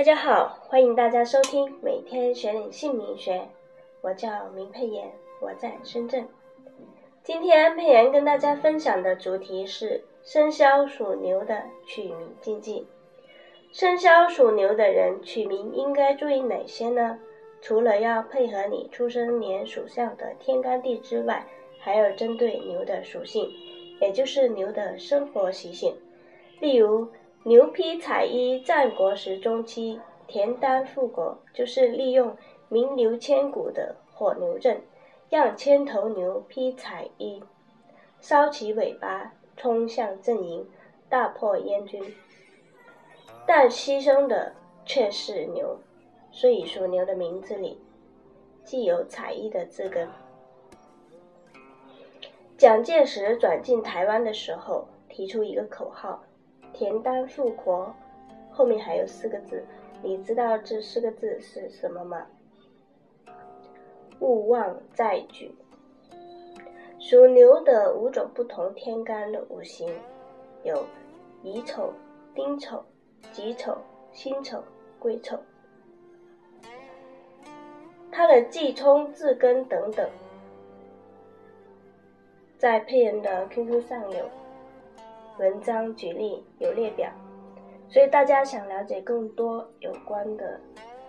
大家好，欢迎大家收听每天学点姓名学。我叫明佩妍，我在深圳。今天佩妍跟大家分享的主题是生肖属牛的取名禁忌。生肖属牛的人取名应该注意哪些呢？除了要配合你出生年属相的天干地支外，还要针对牛的属性，也就是牛的生活习性。例如，牛披彩衣，战国时中期，田单复国，就是利用名流千古的火牛阵，让千头牛披彩衣，烧起尾巴，冲向阵营，大破燕军。但牺牲的却是牛，所以属牛的名字里，既有彩衣的字根。蒋介石转进台湾的时候，提出一个口号。田单复国，后面还有四个字，你知道这四个字是什么吗？勿忘再举。属牛的五种不同天干的五行有乙丑、丁丑、己丑、辛丑、癸丑，它的忌冲、字根等等，在配人的 QQ 上有。文章举例有列表，所以大家想了解更多有关的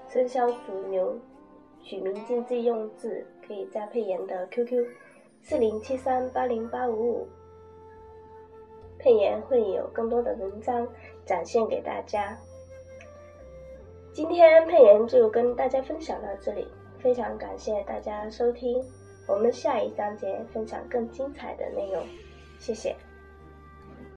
生肖属牛取名禁忌用字，可以加佩妍的 QQ 四零七三八零八五五，佩妍会有更多的文章展现给大家。今天佩妍就跟大家分享到这里，非常感谢大家收听，我们下一章节分享更精彩的内容，谢谢。